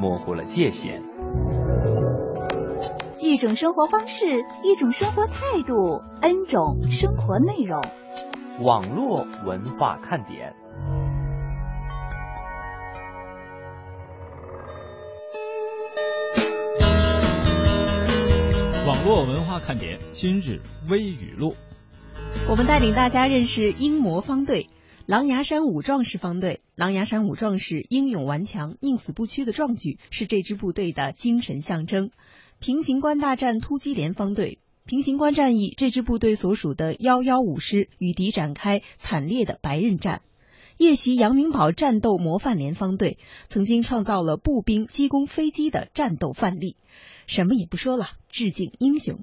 模糊了界限。一种生活方式，一种生活态度，N 种生活内容。网络文化看点。网络文化看点今日微语录。我们带领大家认识英模方队——狼牙山五壮士方队。狼牙山五壮士英勇顽强、宁死不屈的壮举，是这支部队的精神象征。平型关大战突击连方队，平型关战役，这支部队所属的幺幺五师与敌展开惨烈的白刃战。夜袭阳明堡战斗模范连方队，曾经创造了步兵机攻飞机的战斗范例。什么也不说了，致敬英雄。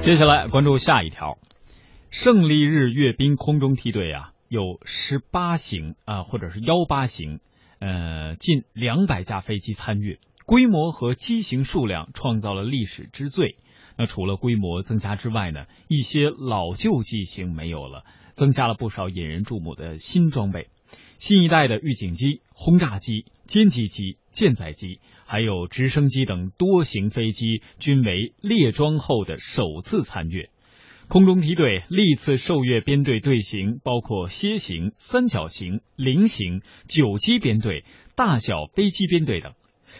接下来关注下一条，胜利日阅兵空中梯队啊，有十八型啊，或者是幺八型，呃，近两百架飞机参阅。规模和机型数量创造了历史之最。那除了规模增加之外呢，一些老旧机型没有了，增加了不少引人注目的新装备。新一代的预警机、轰炸机、歼击机、舰载机，还有直升机等多型飞机均为列装后的首次参阅。空中梯队历次受阅编队队形包括楔形、三角形、菱形、九机编队、大小飞机编队等。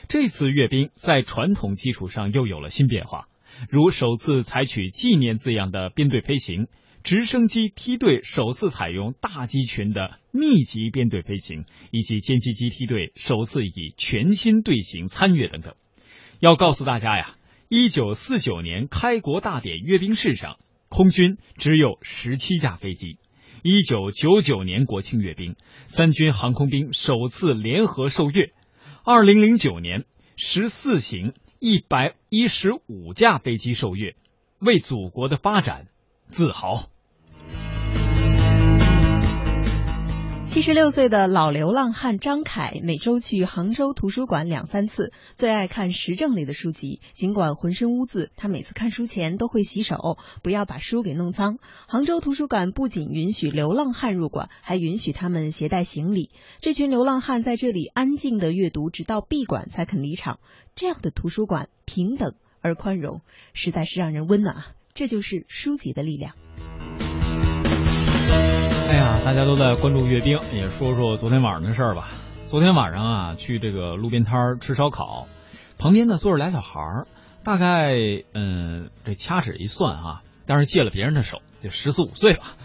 这次阅兵在传统基础上又有了新变化，如首次采取纪念字样的编队飞行，直升机梯队首次采用大机群的密集编队飞行，以及歼击机梯队首次以全新队形参阅等等。要告诉大家呀，一九四九年开国大典阅兵式上，空军只有十七架飞机；一九九九年国庆阅兵，三军航空兵首次联合受阅。二零零九年，十四型一百一十五架飞机受阅，为祖国的发展自豪。七十六岁的老流浪汉张凯每周去杭州图书馆两三次，最爱看时政类的书籍。尽管浑身污渍，他每次看书前都会洗手，不要把书给弄脏。杭州图书馆不仅允许流浪汉入馆，还允许他们携带行李。这群流浪汉在这里安静的阅读，直到闭馆才肯离场。这样的图书馆平等而宽容，实在是让人温暖啊！这就是书籍的力量。哎呀，大家都在关注阅兵，也说说昨天晚上的事儿吧。昨天晚上啊，去这个路边摊吃烧烤，旁边呢坐着俩小孩儿，大概嗯，这掐指一算啊，当是借了别人的手，就十四五岁吧。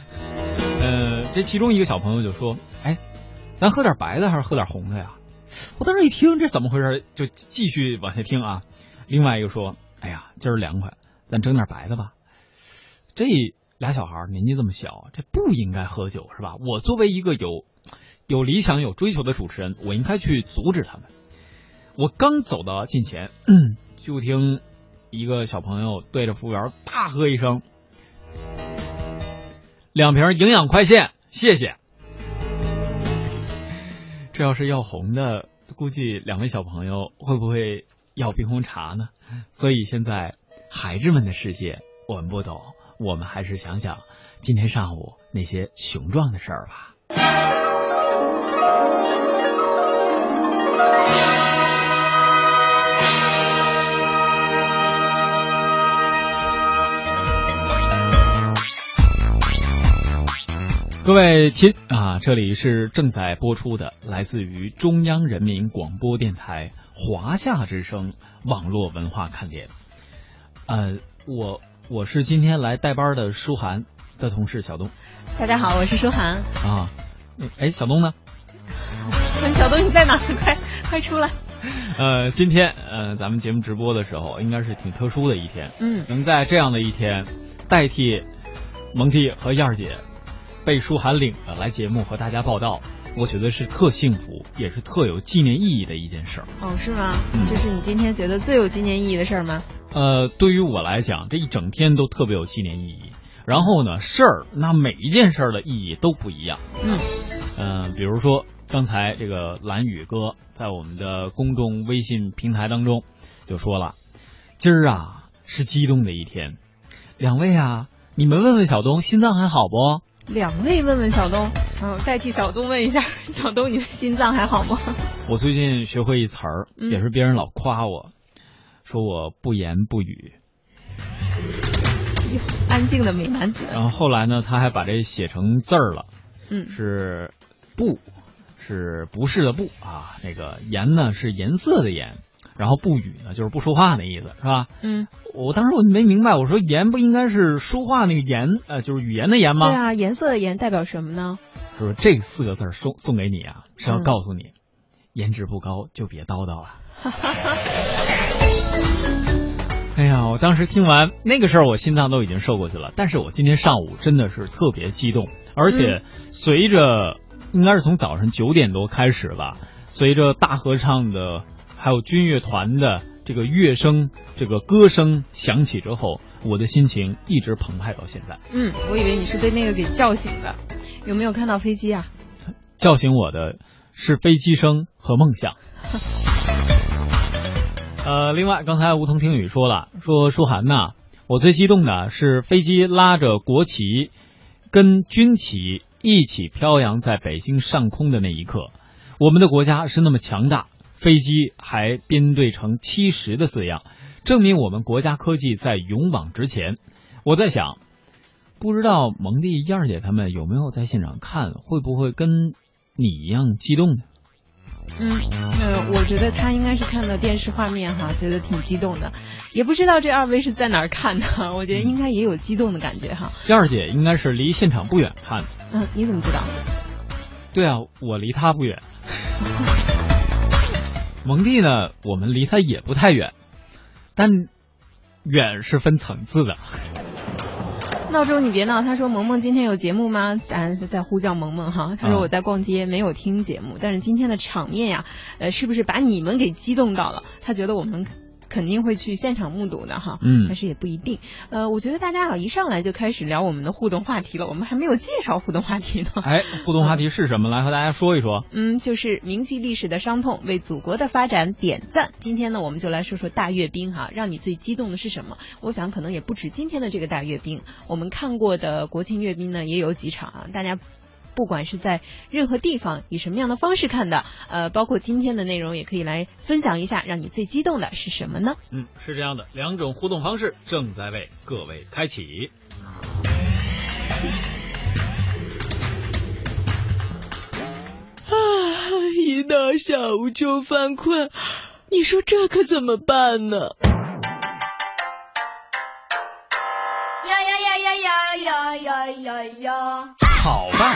呃，这其中一个小朋友就说：“哎，咱喝点白的还是喝点红的呀？”我当时一听这怎么回事，就继续往下听啊。另外一个说：“哎呀，今儿凉快，咱整点白的吧。”这。俩小孩年纪这么小，这不应该喝酒是吧？我作为一个有有理想、有追求的主持人，我应该去阻止他们。我刚走到近前，就听一个小朋友对着服务员大喝一声：“两瓶营养快线，谢谢。”这要是要红的，估计两位小朋友会不会要冰红茶呢？所以现在孩子们的世界，我们不懂。我们还是想想今天上午那些雄壮的事儿吧。各位亲啊，这里是正在播出的，来自于中央人民广播电台华夏之声网络文化看点。呃，我。我是今天来代班的舒涵的同事小东。大家好，我是舒涵。啊，哎，小东呢？小东你在哪？快快出来！呃，今天呃，咱们节目直播的时候，应该是挺特殊的一天。嗯。能在这样的一天，代替蒙蒂和燕儿姐被舒涵领着来节目和大家报道，我觉得是特幸福，也是特有纪念意义的一件事儿。哦，是吗？嗯这是你今天觉得最有纪念意义的事儿吗？呃，对于我来讲，这一整天都特别有纪念意义。然后呢，事儿那每一件事儿的意义都不一样。嗯，嗯、比如说刚才这个蓝宇哥在我们的公众微信平台当中就说了，今儿啊是激动的一天，两位啊，你们问问小东心脏还好不？两位问问小东，嗯，代替小东问一下，小东你的心脏还好吗？我最近学会一词儿，嗯也是别人老夸我，说我不言不语。安静的美男子。然后后来呢，他还把这写成字儿了。嗯，是不，是不是的不啊？那个颜呢是颜色的颜，然后不语呢就是不说话那意思，是吧？嗯，我当时我没明白，我说颜不应该是说话那个颜，呃，就是语言的言吗？对啊，颜色的颜代表什么呢？他说这四个字送送给你啊，是要嗯告诉你，颜值不高就别叨叨了。哎呀，我当时听完那个事儿，我心脏都已经受过去了。但是我今天上午真的是特别激动，而且随着应该是从早上九点多开始吧，随着大合唱的还有军乐团的这个乐声、这个歌声响起之后，我的心情一直澎湃到现在。嗯，我以为你是被那个给叫醒的。有没有看到飞机啊？叫醒我的是飞机声和梦想。呃，另外，刚才梧桐听雨说了，说舒涵呐，我最激动的是飞机拉着国旗跟军旗一起飘扬在北京上空的那一刻。我们的国家是那么强大，飞机还编队成七十的字样，证明我们国家科技在勇往直前。我在想，不知道蒙蒂、燕儿姐他们有没有在现场看，会不会跟你一样激动呢？嗯，呃，我觉得他应该是看到电视画面哈，觉得挺激动的。也不知道这二位是在哪儿看的，我觉得应该也有激动的感觉哈。燕儿姐应该是离现场不远看的。嗯，你怎么知道？对啊，我离他不远。蒙蒂呢，我们离他也不太远，但远是分层次的。闹钟，你别闹。他说萌萌今天有节目吗？当然是在呼叫萌萌哈。他说嗯我在逛街，没有听节目。但是今天的场面呀，呃，是不是把你们给激动到了？他觉得我们肯定会去现场目睹的哈。嗯但是也不一定。呃，我觉得大家好一上来就开始聊我们的互动话题了，我们还没有介绍互动话题呢。哎，互动话题是什么？来和大家说一说。嗯，就是铭记历史的伤痛，为祖国的发展点赞。今天呢，我们就来说说大阅兵哈，让你最激动的是什么？我想可能也不止今天的这个大阅兵，我们看过的国庆阅兵呢也有几场啊，大家。不管是在任何地方以什么样的方式看的，呃，包括今天的内容，也可以来分享一下，让你最激动的是什么呢？嗯，是这样的，两种互动方式正在为各位开启。啊，一到下午就犯困，你说这可怎么办呢？呀呀呀呀呀呀呀呀呀！好办，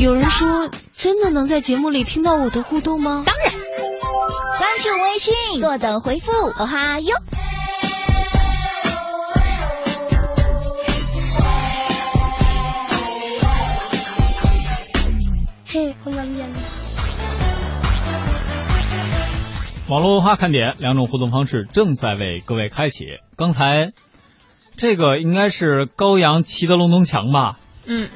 有人说，真的能在节目里听到我的互动吗？当然，关注微信，坐等回复，哦哈哟。嘿，我冷眼了。网络文化看点两种互动方式正在为各位开启。刚才这个应该是高阳骑的龙东墙吧？嗯，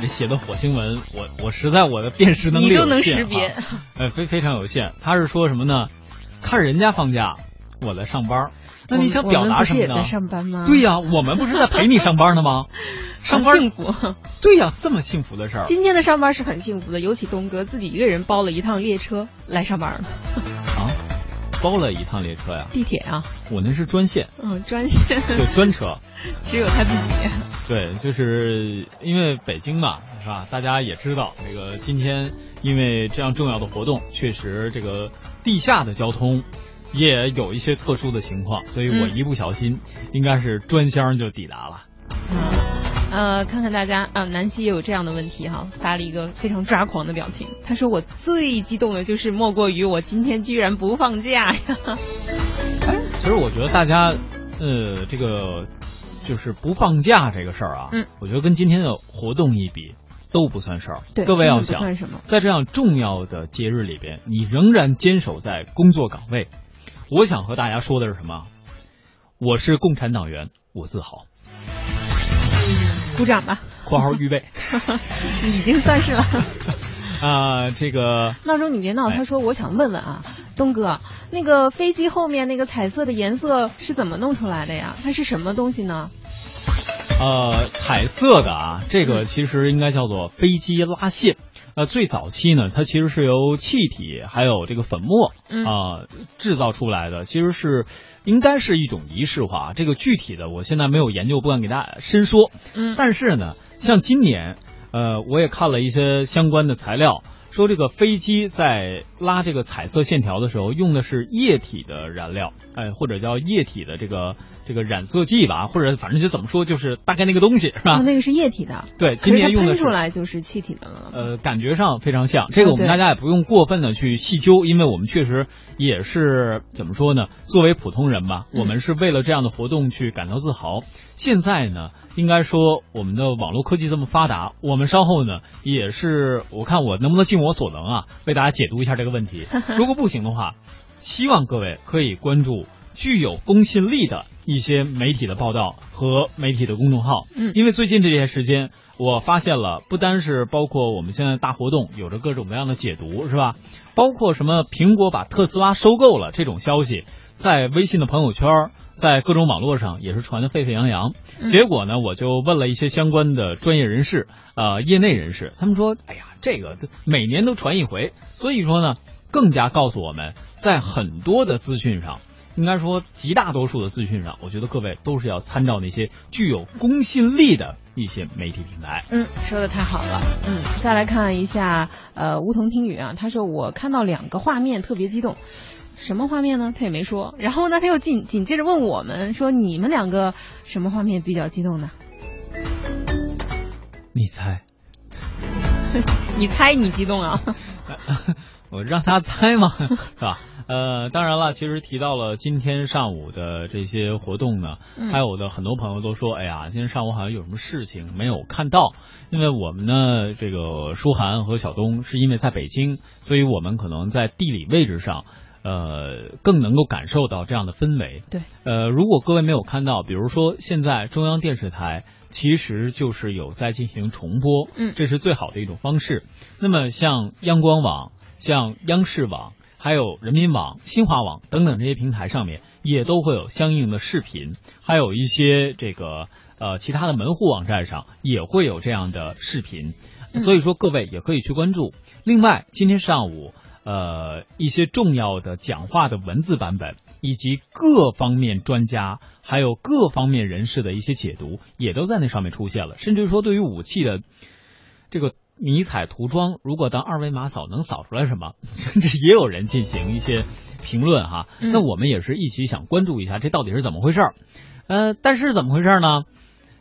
你 这写的火星文，我我实在我的辨识能力你都能有限识别哈呃，非非常有限。他是说什么呢？看人家放假，我在上班。那你想表达什么呢？不是也在上班吗？对呀、我们不是在陪你上班呢吗？上班幸福。对呀、这么幸福的事儿。今天的上班是很幸福的，尤其东哥自己一个人包了一趟列车来上班了。啊，包了一趟列车呀？地铁啊？我那是专线。嗯，专线。对，专车。只有他自己。对，就是因为北京嘛，是吧？大家也知道，这个今天因为这样重要的活动，确实这个地下的交通也有一些特殊的情况，所以我一不小心，应该是专箱就抵达了。呃，看看大家啊，南希也有这样的问题哈，发了一个非常抓狂的表情。他说：“我最激动的就是莫过于我今天居然不放假呀。”哎，其实我觉得大家呃，这个就是不放假这个事儿啊，嗯，我觉得跟今天的活动一比都不算事儿。对，各位要想算什么，在这样重要的节日里边，你仍然坚守在工作岗位，我想和大家说的是什么？我是共产党员，我自豪。鼓掌吧！括号预备，已经算是了。啊，这个闹钟你别闹。他说我想问问啊，东哥，那个飞机后面那个彩色的颜色是怎么弄出来的呀？它是什么东西呢？呃，彩色的啊，这个其实应该叫做飞机拉线。呃，最早期呢，它其实是由气体还有这个粉末啊制造出来的，其实是应该是一种仪式化。这个具体的我现在没有研究，不敢给大家深说。嗯，但是呢，像今年，呃，我也看了一些相关的材料。说这个飞机在拉这个彩色线条的时候，用的是液体的燃料，哎，或者叫液体的这个这个染色剂吧，或者反正就怎么说，就是大概那个东西是吧？那个是液体的。对，今年用的是出来就是气体的了。呃，感觉上非常像。这个我们大家也不用过分的去细究，因为我们确实也是怎么说呢？作为普通人吧，我们是为了这样的活动去感到自豪。现在呢？应该说，我们的网络科技这么发达，我们稍后呢也是，我看我能不能尽我所能啊，为大家解读一下这个问题。如果不行的话，希望各位可以关注具有公信力的一些媒体的报道和媒体的公众号。嗯，因为最近这些时间，我发现了，不单是包括我们现在大活动有着各种各样的解读，是吧？包括什么苹果把特斯拉收购了这种消息，在微信的朋友圈。在各种网络上也是传的沸沸扬扬，结果呢，我就问了一些相关的专业人士，呃，业内人士，他们说，哎呀，这个每年都传一回，所以说呢，更加告诉我们在很多的资讯上，应该说极大多数的资讯上，我觉得各位都是要参照那些具有公信力的一些媒体平台。嗯，说的太好了。嗯，再来看一下，呃，梧桐听雨啊，他说我看到两个画面特别激动。什么画面呢？他也没说。然后呢，他又紧紧接着问我们说：“你们两个什么画面比较激动呢？”你猜？你猜你激动啊？我让他猜嘛，是吧？呃，当然了，其实提到了今天上午的这些活动呢，还有的很多朋友都说：“哎呀，今天上午好像有什么事情没有看到。”因为我们呢，这个舒涵和小东是因为在北京，所以我们可能在地理位置上。呃，更能够感受到这样的氛围。对，呃，如果各位没有看到，比如说现在中央电视台其实就是有在进行重播，嗯，这是最好的一种方式。那么像央光网、像央视网、还有人民网、新华网等等这些平台上面，也都会有相应的视频，还有一些这个呃其他的门户网站上也会有这样的视频，所以说各位也可以去关注。另外，今天上午。呃，一些重要的讲话的文字版本，以及各方面专家还有各方面人士的一些解读，也都在那上面出现了。甚至说，对于武器的这个迷彩涂装，如果当二维码扫能扫出来什么，甚至也有人进行一些评论哈。那我们也是一起想关注一下，这到底是怎么回事儿？呃，但是怎么回事呢？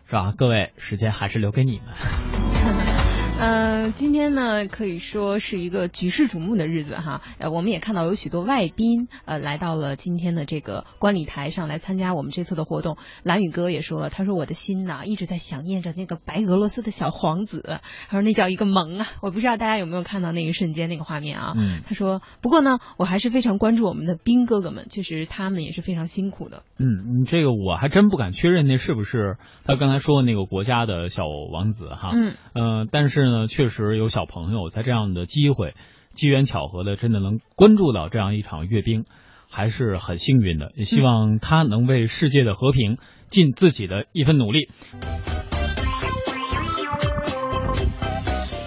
是吧？各位，时间还是留给你们。呃，今天呢可以说是一个举世瞩目的日子哈。呃，我们也看到有许多外宾呃来到了今天的这个观礼台上来参加我们这次的活动。蓝宇哥也说了，他说我的心呐一直在想念着那个白俄罗斯的小皇子，他说那叫一个萌啊！我不知道大家有没有看到那一瞬间那个画面啊？嗯。他说，不过呢，我还是非常关注我们的兵哥哥们，确实他们也是非常辛苦的。嗯，你这个我还真不敢确认那是不是他刚才说的那个国家的小王子哈。嗯。呃，但是。呢，确实有小朋友在这样的机会，机缘巧合的，真的能关注到这样一场阅兵，还是很幸运的。也希望他能为世界的和平尽自己的一份努力。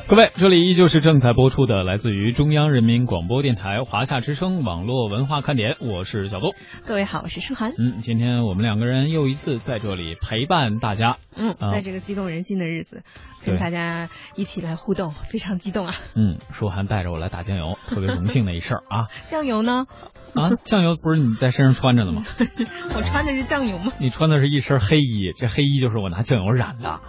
各位，这里依旧是正在播出的，来自于中央人民广播电台华夏之声网络文化看点，我是小东。各位好，我是舒涵。嗯，今天我们两个人又一次在这里陪伴大家。嗯，啊在这个激动人心的日子，跟大家一起来互动，非常激动啊！嗯，舒涵带着我来打酱油，特别荣幸的一事儿啊 酱油呢？啊！酱油不是你在身上穿着的吗？我穿的是酱油吗？你穿的是一身黑衣，这黑衣就是我拿酱油染的。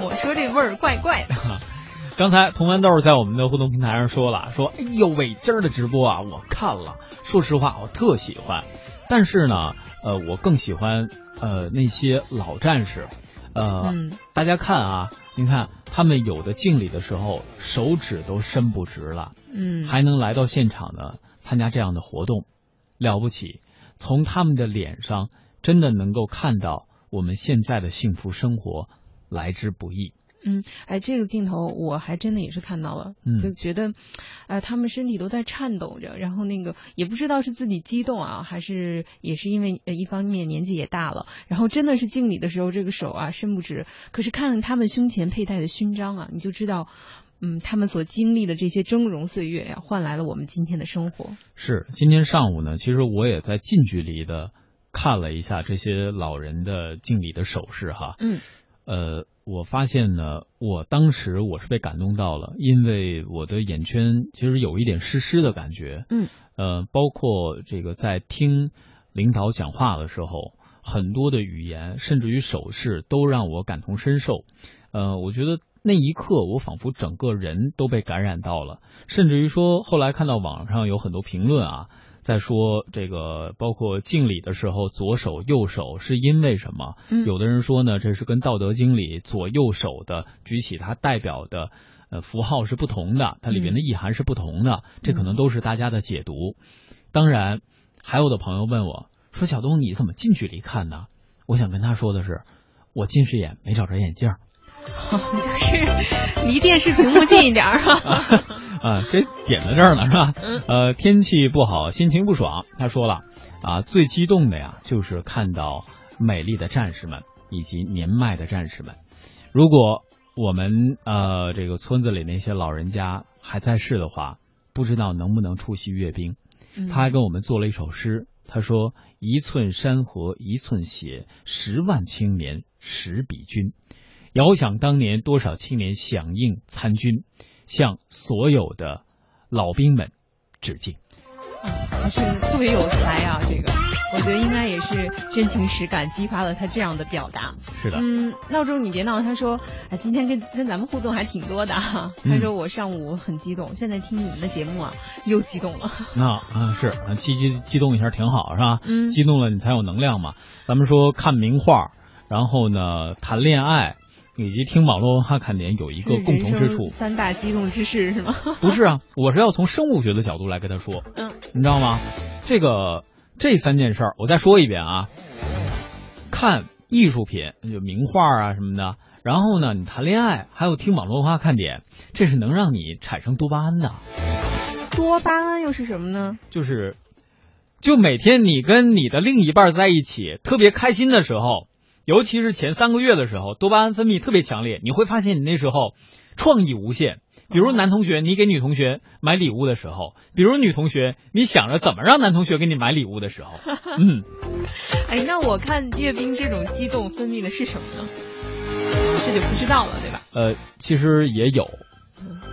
我说这味儿怪怪的。刚才童豌豆在我们的互动平台上说了，说哎呦喂，今儿的直播啊，我看了，说实话，我特喜欢。但是呢，呃，我更喜欢呃那些老战士，呃，嗯大家看啊，您看他们有的敬礼的时候手指都伸不直了，嗯，还能来到现场呢参加这样的活动，了不起。从他们的脸上真的能够看到我们现在的幸福生活来之不易。嗯，哎，这个镜头我还真的也是看到了，嗯就觉得，呃，他们身体都在颤抖着，然后那个也不知道是自己激动啊，还是也是因为呃一方面年纪也大了，然后真的是敬礼的时候这个手啊伸不直，可是看他们胸前佩戴的勋章啊，你就知道，嗯，他们所经历的这些峥嵘岁月呀、换来了我们今天的生活。是，今天上午呢，其实我也在近距离的看了一下这些老人的敬礼的手势哈。嗯。呃，我发现呢，我当时我是被感动到了，因为我的眼圈其实有一点湿湿的感觉。嗯。呃，包括这个在听领导讲话的时候，很多的语言，甚至于手势，都让我感同身受。呃，我觉得那一刻，我仿佛整个人都被感染到了，甚至于说，后来看到网上有很多评论啊，在说这个，包括敬礼的时候，左手右手是因为什么？嗯有的人说呢，这是跟《道德经》里左右手的举起它代表的呃符号是不同的，它里面的意涵是不同的，这可能都是大家的解读。当然，还有的朋友问我说：“小东，你怎么近距离看呢？”我想跟他说的是，我近视眼没找着眼镜儿。就是离电视屏幕近一点儿啊。啊，这点在这儿呢，是吧嗯？呃，天气不好，心情不爽。他说了，啊，最激动的呀，就是看到美丽的战士们以及年迈的战士们。如果我们呃这个村子里那些老人家还在世的话，不知道能不能出席阅兵。嗯他还跟我们做了一首诗，他说：“一寸山河一寸血，十万青年十比军。遥想当年，多少青年响应参军，向所有的老兵们致敬。还是特别有才啊！这个，我觉得应该也是真情实感激发了他这样的表达。”是的，嗯，闹钟你别闹。他说，哎，今天跟跟咱们互动还挺多的哈。嗯他说我上午很激动，现在听你们的节目啊，又激动了。那啊是啊，激激激动一下挺好，是吧？嗯激动了你才有能量嘛。咱们说看名画，然后呢谈恋爱，以及听网络文化看点有一个共同之处。三大激动之事是吗？不是啊，我是要从生物学的角度来跟他说，嗯，你知道吗？这个这三件事儿，我再说一遍啊，看艺术品，就名画啊什么的，然后呢，你谈恋爱，还有听网络文化看点，这是能让你产生多巴胺的，多巴胺又是什么呢？就是，就每天你跟你的另一半在一起，特别开心的时候，尤其是前三个月的时候，多巴胺分泌特别强烈，你会发现你那时候创意无限。比如男同学，你给女同学买礼物的时候，比如女同学，你想着怎么让男同学给你买礼物的时候，嗯，哎，那我看阅兵这种激动分泌的是什么呢？这就不知道了，对吧？呃，其实也有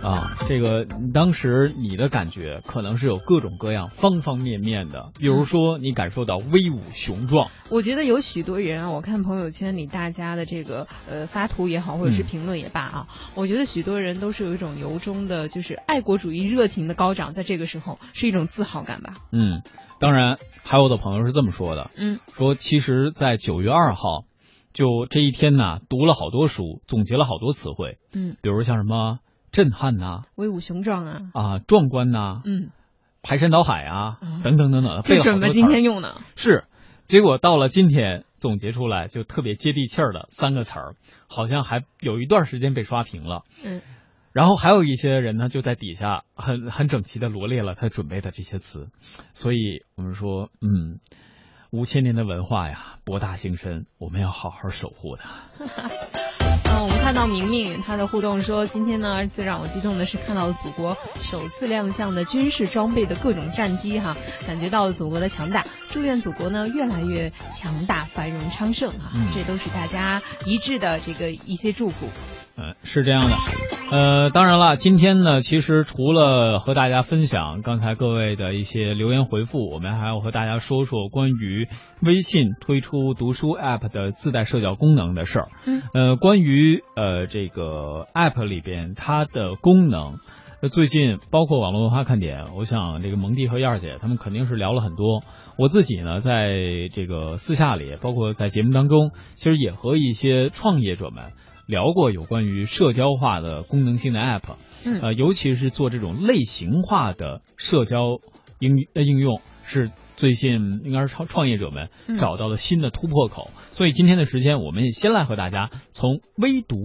啊，这个当时你的感觉可能是有各种各样、方方面面的，比如说你感受到威武雄壮，我觉得有许多人啊，我看朋友圈里大家的这个呃发图也好，或者是嗯评论也罢啊，我觉得许多人都是有一种由衷的，就是爱国主义热情的高涨，在这个时候是一种自豪感吧。嗯，当然还有的朋友是这么说的，嗯，说其实，在九月二号，就这一天呢，读了好多书，总结了好多词汇，嗯，比如像什么震撼呐、威武雄壮啊，啊，壮观呐、嗯，排山倒海啊，嗯等等等等，就准备今天用呢。是，结果到了今天总结出来就特别接地气儿的三个词儿，好像还有一段时间被刷屏了。嗯，然后还有一些人呢，就在底下很很整齐的罗列了他准备的这些词，所以我们说，嗯，五千年的文化呀，博大精深，我们要好好守护它。看到明明他的互动说，今天呢最让我激动的是看到了祖国首次亮相的军事装备的各种战机哈，感觉到了祖国的强大。祝愿祖国呢越来越强大、繁荣昌盛啊！这都是大家一致的这个一些祝福。嗯，是这样的。呃，当然了，今天呢，其实除了和大家分享刚才各位的一些留言回复，我们还要和大家说说关于微信推出读书 App 的自带社交功能的事儿。嗯，呃，关于呃这个 App 里边它的功能，最近包括网络文化看点，我想这个蒙蒂和燕儿姐他们肯定是聊了很多。我自己呢，在这个私下里，包括在节目当中，其实也和一些创业者们。聊过有关于社交化的功能性的 App，嗯，呃，尤其是做这种类型化的社交应呃应用，是最近应该是创创业者们找到了新的突破口。所以今天的时间，我们也先来和大家从微读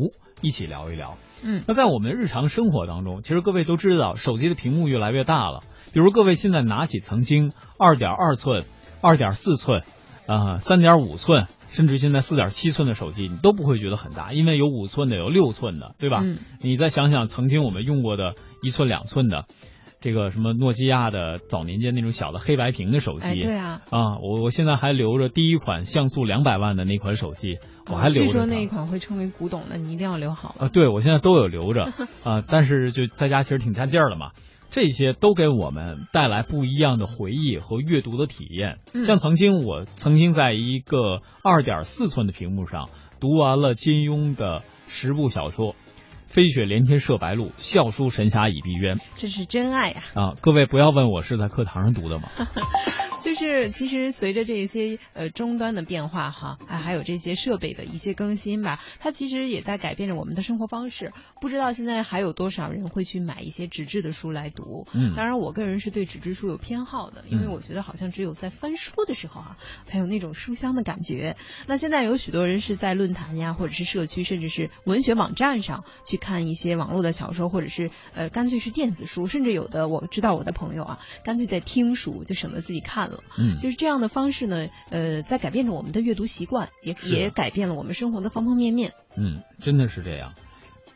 一起聊一聊。嗯，那在我们日常生活当中，其实各位都知道，手机的屏幕越来越大了。比如各位现在拿起曾经二点二寸、二点四寸、啊三点五寸。甚至现在四点七寸的手机，你都不会觉得很大，因为有五寸的，有六寸的，对吧？嗯。你再想想曾经我们用过的一寸、两寸的，这个什么诺基亚的早年间那种小的黑白屏的手机，对啊。啊，我我现在还留着第一款像素两百万的那款手机，我还留着。据说那一款会称为古董的，你一定要留好。啊，对，我现在都有留着啊，但是就在家其实挺占地儿的嘛。这些都给我们带来不一样的回忆和阅读的体验。像曾经我曾经在一个二点四寸的屏幕上读完了金庸的十部小说，《飞雪连天射白鹿，笑书神侠倚碧鸳》。这是真爱呀！啊，各位不要问我是在课堂上读的吗？就是其实随着这些呃终端的变化哈，啊还有这些设备的一些更新吧，它其实也在改变着我们的生活方式。不知道现在还有多少人会去买一些纸质的书来读？嗯，当然我个人是对纸质书有偏好的，因为我觉得好像只有在翻书的时候啊，才有那种书香的感觉。那现在有许多人是在论坛呀，或者是社区，甚至是文学网站上去看一些网络的小说，或者是呃干脆是电子书，甚至有的我知道我的朋友啊，干脆在听书，就省得自己看了。嗯，就是这样的方式呢，呃，在改变着我们的阅读习惯，也也改变了我们生活的方方面面。嗯，真的是这样。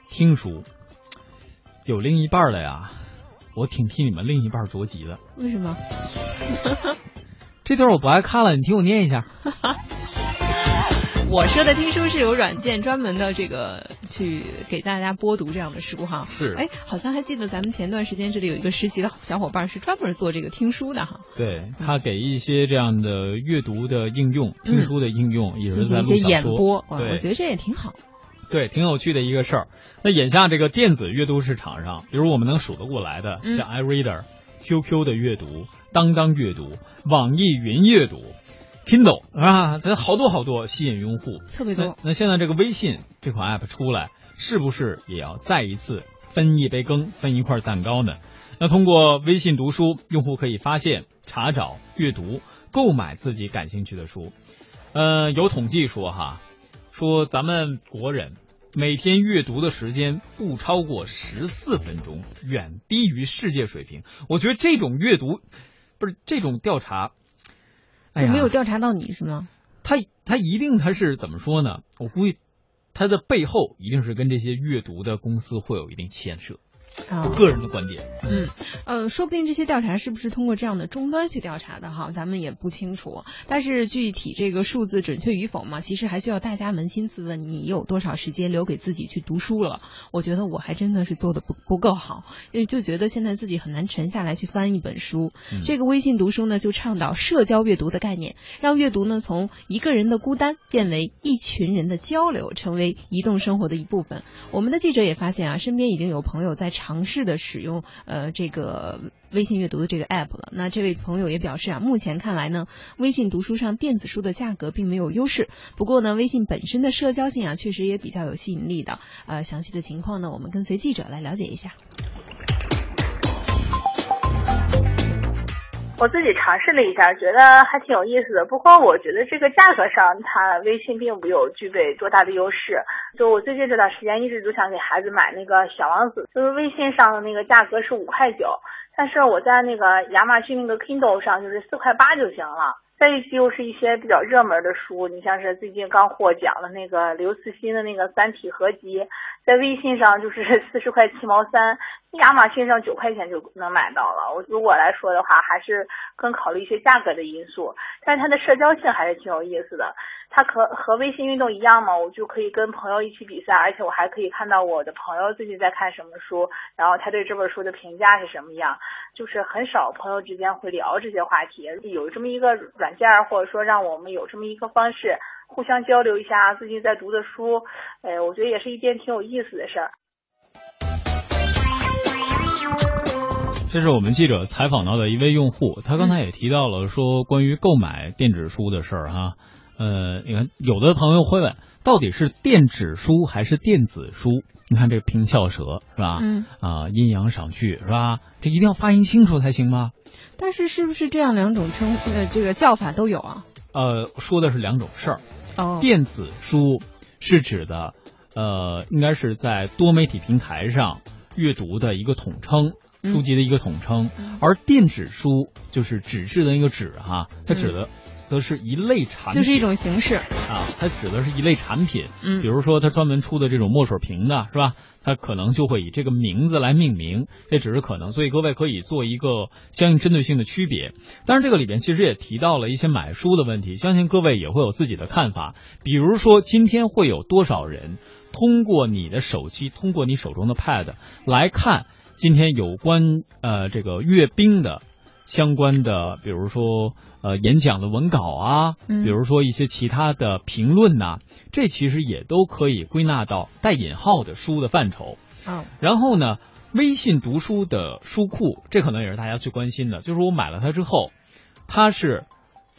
听书有另一半了呀，我挺替你们另一半着急的。为什么？这段我不爱看了，你听我念一下。我说的听书是有软件专门的，这个去给大家播读这样的书哈。是。哎，好像还记得咱们前段时间这里有一个实习的小伙伴是专门做这个听书的哈。对他给一些这样的阅读的应用、听书的应用，也是在录一些演播。对，我觉得这也挺好。对，挺有趣的一个事儿。那眼下这个电子阅读市场上，比如我们能数得过来的，像 iReader、QQ 的阅读、当当阅读、网易云阅读。Kindle 啊，它好多好多吸引用户，特别多。那现在这个微信这款 App 出来，是不是也要再一次分一杯羹，分一块蛋糕呢？那通过微信读书，用户可以发现、查找、阅读、购买自己感兴趣的书。呃，有统计说哈，说咱们国人每天阅读的时间不超过十四分钟，远低于世界水平。我觉得这种阅读，不是这种调查。就没有调查到你是吗？他他一定他是怎么说呢？我估计他的背后一定是跟这些阅读的公司会有一定牵涉。我个人的观点，嗯，呃，说不定这些调查是不是通过这样的终端去调查的哈，咱们也不清楚。但是具体这个数字准确与否嘛，其实还需要大家扪心自问：你有多少时间留给自己去读书了？我觉得我还真的是做的不不够好，因为就觉得现在自己很难沉下来去翻一本书。这个微信读书呢，就倡导社交阅读的概念，让阅读呢从一个人的孤单变为一群人的交流，成为移动生活的一部分。我们的记者也发现啊，身边已经有朋友在。尝试的使用呃这个微信阅读的这个 app 了。那这位朋友也表示啊，目前看来呢，微信读书上电子书的价格并没有优势。不过呢，微信本身的社交性啊，确实也比较有吸引力的。呃，详细的情况呢，我们跟随记者来了解一下。我自己尝试了一下，觉得还挺有意思的。不过我觉得这个价格上，它微信并不有具备多大的优势。就我最近这段时间一直都想给孩子买那个小王子，就是微信上的那个价格是五块九，但是我在那个亚马逊那个 Kindle 上就是四块八就行了。再一期又是一些比较热门的书，你像是最近刚获奖的那个刘慈欣的那个《三体》合集，在微信上就是 四十块七毛三，亚马逊上九块钱就能买到了。我如果来说的话，还是更考虑一些价格的因素，但是它的社交性还是挺有意思的。它和和微信运动一样嘛，我就可以跟朋友一起比赛，而且我还可以看到我的朋友最近在看什么书，然后他对这本书的评价是什么样。就是很少朋友之间会聊这些话题，有这么一个软件，或者说让我们有这么一个方式互相交流一下最近在读的书，哎，我觉得也是一件挺有意思的事儿。这是我们记者采访到的一位用户，他刚才也提到了说关于购买电子书的事儿哈。呃，你看，有的朋友会问，到底是电子书还是电子书？你看这平翘舌是吧？嗯啊，阴阳上去是吧？这一定要发音清楚才行吗？但是是不是这样两种称呃这个叫法都有啊？呃，说的是两种事儿。哦，电子书是指的呃，应该是在多媒体平台上阅读的一个统称，书籍的一个统称，而电子书就是纸质的那个纸哈，它指的。则是一类产品，就是一种形式啊，它指的是一类产品。嗯，比如说它专门出的这种墨水瓶的是吧？它可能就会以这个名字来命名，这只是可能，所以各位可以做一个相应针对性的区别。当然，这个里边其实也提到了一些买书的问题，相信各位也会有自己的看法。比如说，今天会有多少人通过你的手机，通过你手中的 Pad 来看今天有关呃这个阅兵的相关的，比如说。呃，演讲的文稿啊，比如说一些其他的评论呐，这其实也都可以归纳到带引号的书的范畴。嗯，然后呢，微信读书的书库，这可能也是大家最关心的，就是我买了它之后，它是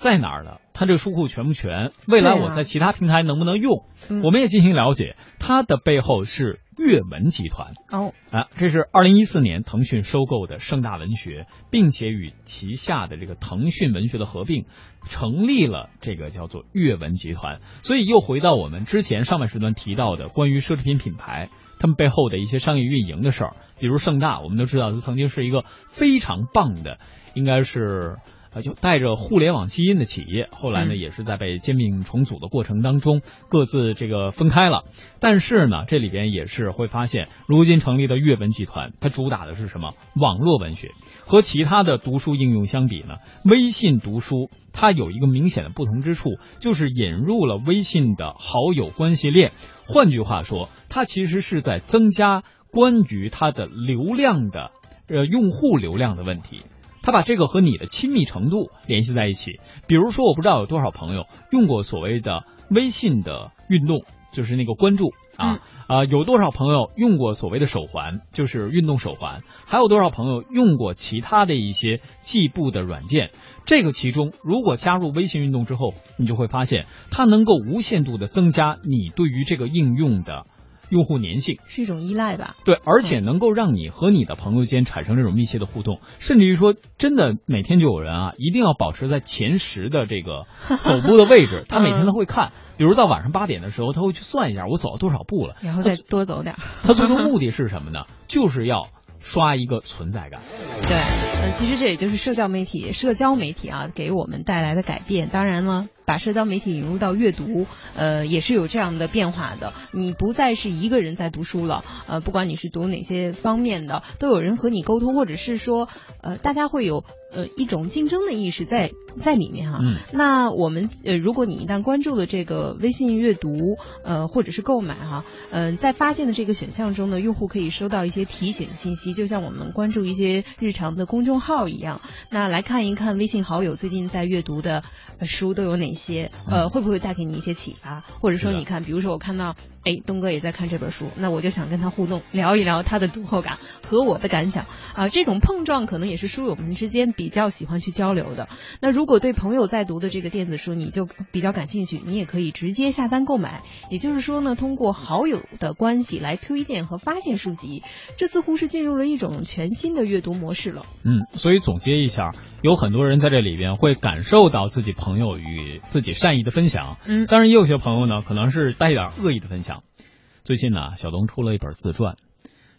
在哪儿呢？它这个书库全不全？未来我在其他平台能不能用？我们也进行了解，它的背后是。阅文集团哦啊，这是二零一四年腾讯收购的盛大文学，并且与旗下的这个腾讯文学的合并，成立了这个叫做阅文集团。所以又回到我们之前上半时段提到的关于奢侈品品牌他们背后的一些商业运营的事儿，比如盛大，我们都知道它曾经是一个非常棒的，应该是。啊，就带着互联网基因的企业，后来呢，也是在被兼并重组的过程当中，各自这个分开了。但是呢，这里边也是会发现，如今成立的阅文集团，它主打的是什么？网络文学。和其他的读书应用相比呢，微信读书它有一个明显的不同之处，就是引入了微信的好友关系链。换句话说，它其实是在增加关于它的流量的，呃，用户流量的问题。他把这个和你的亲密程度联系在一起，比如说，我不知道有多少朋友用过所谓的微信的运动，就是那个关注啊啊，有多少朋友用过所谓的手环，就是运动手环，还有多少朋友用过其他的一些计步的软件？这个其中，如果加入微信运动之后，你就会发现它能够无限度的增加你对于这个应用的。用户粘性是一种依赖吧？对，而且能够让你和你的朋友间产生这种密切的互动，甚至于说，真的每天就有人啊，一定要保持在前十的这个 走步的位置，他每天都会看，比如到晚上八点的时候，他会去算一下我走了多少步了，然后再多走点。他最终目的是什么呢？就是要刷一个存在感。对，嗯，其实这也就是社交媒体、社交媒体啊给我们带来的改变。当然了。把社交媒体引入到阅读，呃，也是有这样的变化的。你不再是一个人在读书了，呃，不管你是读哪些方面的，都有人和你沟通，或者是说，呃，大家会有呃一种竞争的意识在在里面哈。嗯。那我们呃，如果你一旦关注了这个微信阅读，呃，或者是购买哈，嗯，在发现的这个选项中呢，用户可以收到一些提醒信息，就像我们关注一些日常的公众号一样。那来看一看微信好友最近在阅读的书都有哪。一些呃，会不会带给你一些启发？或者说，你看，比如说我看到，哎，东哥也在看这本书，那我就想跟他互动，聊一聊他的读后感和我的感想啊。这种碰撞可能也是书友们之间比较喜欢去交流的。那如果对朋友在读的这个电子书，你就比较感兴趣，你也可以直接下单购买。也就是说呢，通过好友的关系来推荐和发现书籍，这似乎是进入了一种全新的阅读模式了。嗯，所以总结一下，有很多人在这里边会感受到自己朋友与。自己善意的分享，嗯，当然也有些朋友呢，可能是带一点恶意的分享。最近呢，小东出了一本自传，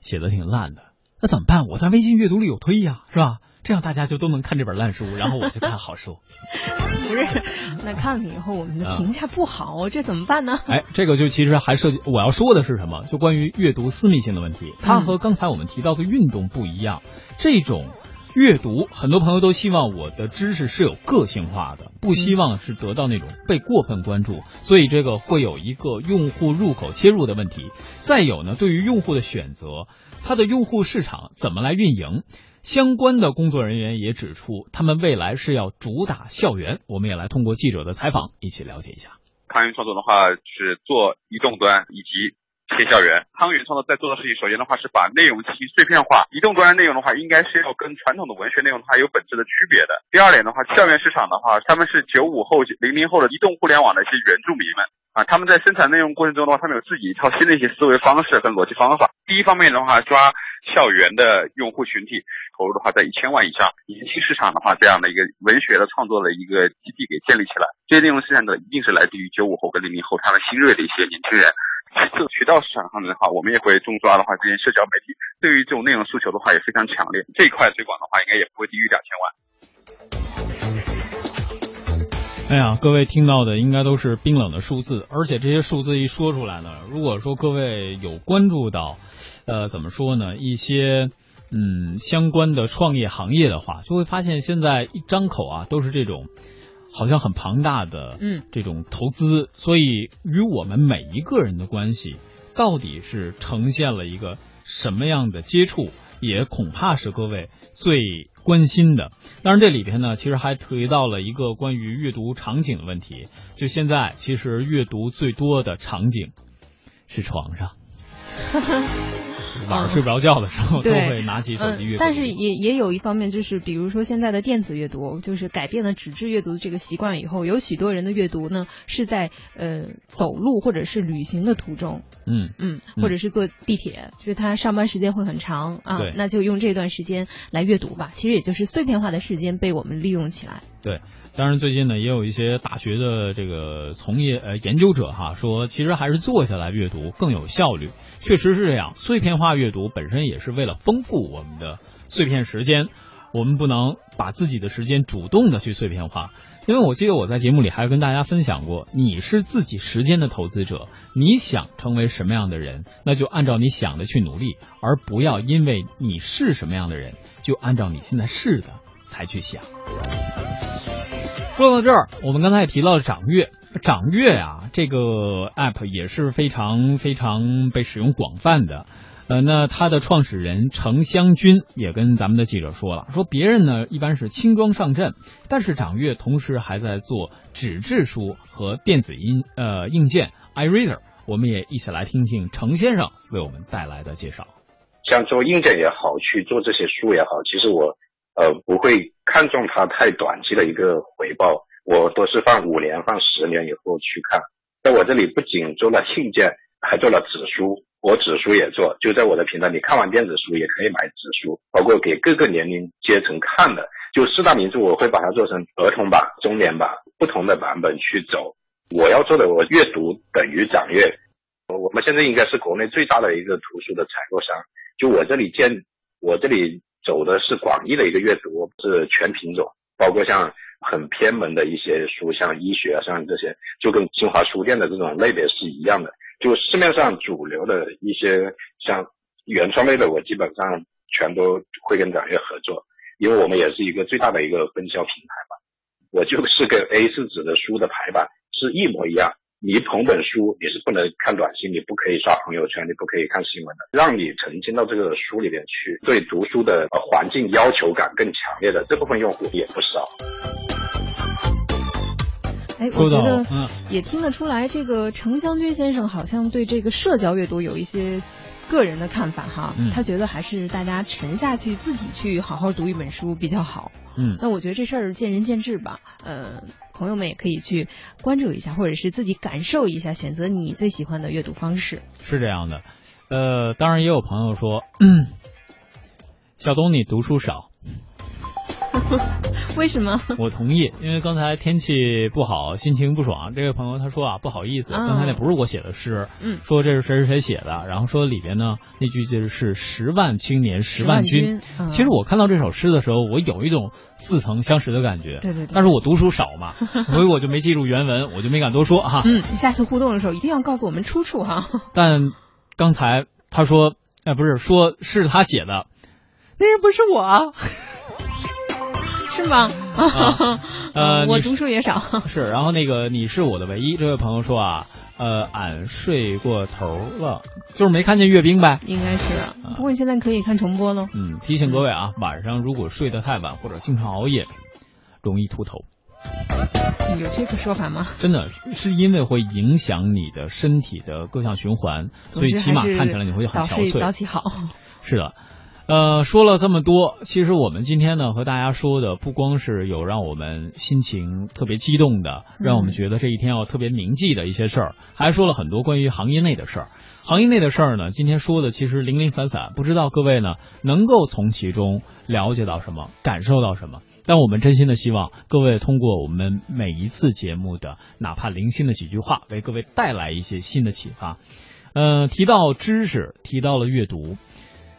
写的挺烂的，那怎么办？我在微信阅读里有推呀，是吧？这样大家就都能看这本烂书，然后我就看好书。不是，那看了以后我们的评价不好，这怎么办呢？哎，这个就其实还涉及我要说的是什么？就关于阅读私密性的问题，它和刚才我们提到的运动不一样。这种阅读，很多朋友都希望我的知识是有个性化的，不希望是得到那种被过分关注，所以这个会有一个用户入口切入的问题。再有呢，对于用户的选择，它的用户市场怎么来运营？相关的工作人员也指出，他们未来是要主打校园。我们也来通过记者的采访一起了解一下。康云创作的话是做移动端以及贴校园。汤圆创作在做的事情，首先的话是把内容进行碎片化。移动端内容的话，应该是要跟传统的文学内容的话有本质的区别的。第二点的话，校园市场的话，他们是九五后、零零后的移动互联网的一些原住民们。啊，他们在生产内容过程中的话，他们有自己一套新的一些思维方式跟逻辑方法。第一方面的话，抓校园的用户群体，投入的话在一千万以上，年轻市场的话，这样的一个文学的创作的一个基地给建立起来。这些内容生产者一定是来自于九五后跟零零后，他们新锐的一些年轻人。其次，渠道市场上面的话，我们也会重抓的话，这些社交媒体对于这种内容诉求的话也非常强烈。这一块推广的话，应该也不会低于两千万。哎呀，各位听到的应该都是冰冷的数字，而且这些数字一说出来呢，如果说各位有关注到，呃，怎么说呢，一些嗯相关的创业行业的话，就会发现现在一张口啊都是这种好像很庞大的嗯这种投资，所以与我们每一个人的关系到底是呈现了一个什么样的接触，也恐怕是各位最关心的。当然，这里边呢，其实还提到了一个关于阅读场景的问题。就现在，其实阅读最多的场景是床上。晚上睡不着觉的时候，都会拿起手机阅读。嗯。但是也也有一方面，就是比如说现在的电子阅读，就是改变了纸质阅读这个习惯以后，有许多人的阅读呢是在呃走路或者是旅行的途中，嗯嗯，或者是坐地铁，就是他上班时间会很长啊，那就用这段时间来阅读吧。其实也就是碎片化的时间被我们利用起来。对，当然最近呢，也有一些大学的这个从业呃研究者哈说，其实还是坐下来阅读更有效率。确实是这样，碎片化阅读本身也是为了丰富我们的碎片时间，我们不能把自己的时间主动的去碎片化。因为我记得我在节目里还跟大家分享过，你是自己时间的投资者，你想成为什么样的人，那就按照你想的去努力，而不要因为你是什么样的人，就按照你现在是的才去想。说到这儿，我们刚才也提到了掌阅，掌阅啊，这个 app 也是非常非常被使用广泛的。呃，那它的创始人程湘军也跟咱们的记者说了，说别人呢一般是轻装上阵，但是掌阅同时还在做纸质书和电子音呃硬件 iReader。我们也一起来听听程先生为我们带来的介绍。像做硬件也好，去做这些书也好，其实我呃不会看重它太短期的一个回报，我都是放五年、放十年以后去看。在我这里不仅做了硬件，还做了纸书，我纸书也做，就在我的平台，你看完电子书也可以买纸书，包括给各个年龄阶层看的。就四大名著，我会把它做成儿童版、中年版不同的版本去走。我要做的，我阅读等于掌阅。我们现在应该是国内最大的一个图书的采购商。就我这里建，我这里走的是广义的一个阅读，是全品种，包括像很偏门的一些书，像医学啊，像这些，就跟新华书店的这种类别是一样的。就市面上主流的一些像原创类的，我基本上全都会跟掌阅合作，因为我们也是一个最大的一个分销平台嘛。我就是跟 A 四纸的书的排版是一模一样。你捧本书，你是不能看短信，你不可以刷朋友圈，你不可以看新闻的。让你沉浸到这个书里面去，对读书的呃环境要求感更强烈的这部分用户也不少。哎，我觉得也听得出来，这个程湘军先生好像对这个社交阅读有一些个人的看法哈。嗯、他觉得还是大家沉下去，自己去好好读一本书比较好。嗯，那我觉得这事儿见仁见智吧。呃，朋友们也可以去关注一下，或者是自己感受一下，选择你最喜欢的阅读方式。是这样的，呃，当然也有朋友说，嗯，小东你读书少。为什么？我同意，因为刚才天气不好，心情不爽。这位朋友他说啊，不好意思，啊刚才那不是我写的诗，嗯说这是谁谁谁写的，然后说里边呢那句就是十万青年十万军。其实我看到这首诗的时候，我有一种似曾相识的感觉。对对对但是我读书少嘛，所以我就没记住原文，我就没敢多说哈。嗯，下次互动的时候一定要告诉我们出处哈。但刚才他说，哎，不是，说是他写的，那人不是我啊。是吗？啊 呃我读书也少。是，然后那个你是我的唯一，这位朋友说啊，呃，俺睡过头了，就是没看见阅兵呗。应该是，不过你现在可以看重播喽。嗯，提醒各位啊，晚上如果睡得太晚或者经常熬夜，容易秃头。有这个说法吗？真的是因为会影响你的身体的各项循环，所以起码看起来你会很憔早睡早。起好。是的，呃，说了这么多，其实我们今天呢和大家说的，不光是有让我们心情特别激动的，让我们觉得这一天要特别铭记的一些事儿，还说了很多关于行业内的事儿。行业内的事儿呢，今天说的其实零零散散，不知道各位呢能够从其中了解到什么，感受到什么。但我们真心的希望各位通过我们每一次节目的哪怕零星的几句话，为各位带来一些新的启发。呃，提到知识，提到了阅读，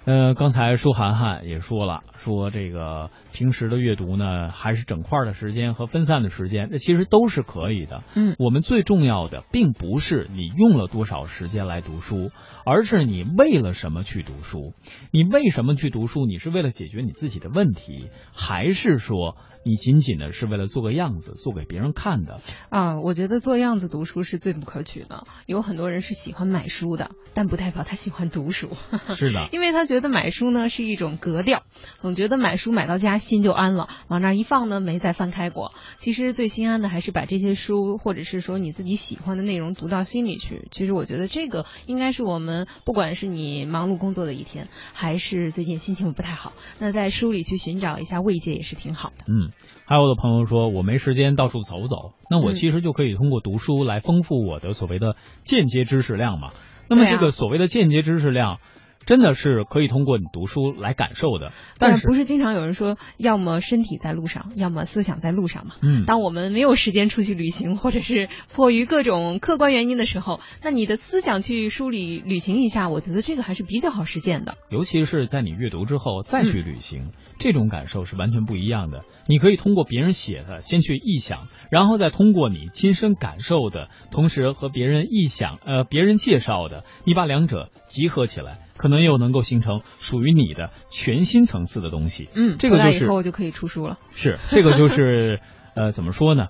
呃，刚才舒涵涵也说了，说这个平时的阅读呢，还是整块的时间和分散的时间，这其实都是可以的。嗯，我们最重要的并不是你用了多少时间来读书，而是你为了什么去读书。你为什么去读书？你是为了解决你自己的问题，还是说你仅仅的是为了做个样子，做给别人看的？啊，我觉得做样子读书是最不可取的。有很多人是喜欢买书的，但不代表他喜欢读书。是的，因为他觉得买书呢是一种格调，总觉得买书买到家心就安了，往那儿一放呢没再翻开过。其实最心安的还是把这些书，或者是说你自己喜欢的内容读到心里去。其实我觉得这个应该是我们不管是你忙碌工作的一天，还是最近心情不太好，那在书里去寻找一下慰藉也是挺好的。嗯，还有的朋友说我没时间到处走走，那我嗯其实就可以通过读书来丰富我的所谓的间接知识量嘛。那么这个所谓的间接知识量，真的是可以通过你读书来感受的。但是不是经常有人说，要么身体在路上，要么思想在路上嘛。嗯当我们没有时间出去旅行，或者是迫于各种客观原因的时候，那你的思想去梳理旅行一下，我觉得这个还是比较好实践的。尤其是在你阅读之后再去旅嗯行，这种感受是完全不一样的。你可以通过别人写的先去臆想，然后再通过你亲身感受的，同时和别人臆想呃别人介绍的，你把两者集合起来，可能又能够形成属于你的全新层次的东西。嗯，这个就是以后就可以出书了。是这个就是呃怎么说呢？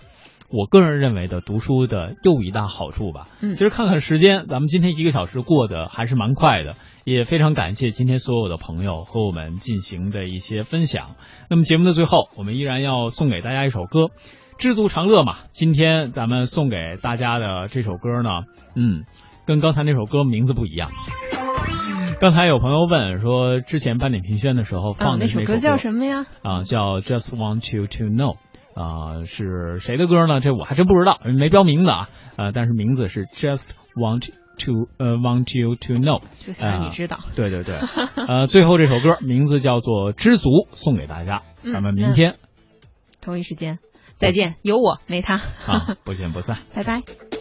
我个人认为的读书的又一大好处吧。嗯其实看看时间，咱们今天一个小时过得还是蛮快的，也非常感谢今天所有的朋友和我们进行的一些分享。那么节目的最后，我们依然要送给大家一首歌，《知足常乐》嘛。今天咱们送给大家的这首歌呢，嗯，跟刚才那首歌名字不一样。刚才有朋友问说，之前半点评宣的时候啊，放的那首歌叫什么呀？啊，叫 Just Want You to Know，啊、是谁的歌呢？这我还真不知道，没标名字啊，呃，但是名字是 Just Want to 呃 Want You to Know，就想让你知道。对对对，呃，最后这首歌名字叫做《知足》，送给大家。嗯咱们明天同一时间再见，有我没他。啊，不见不散。拜拜。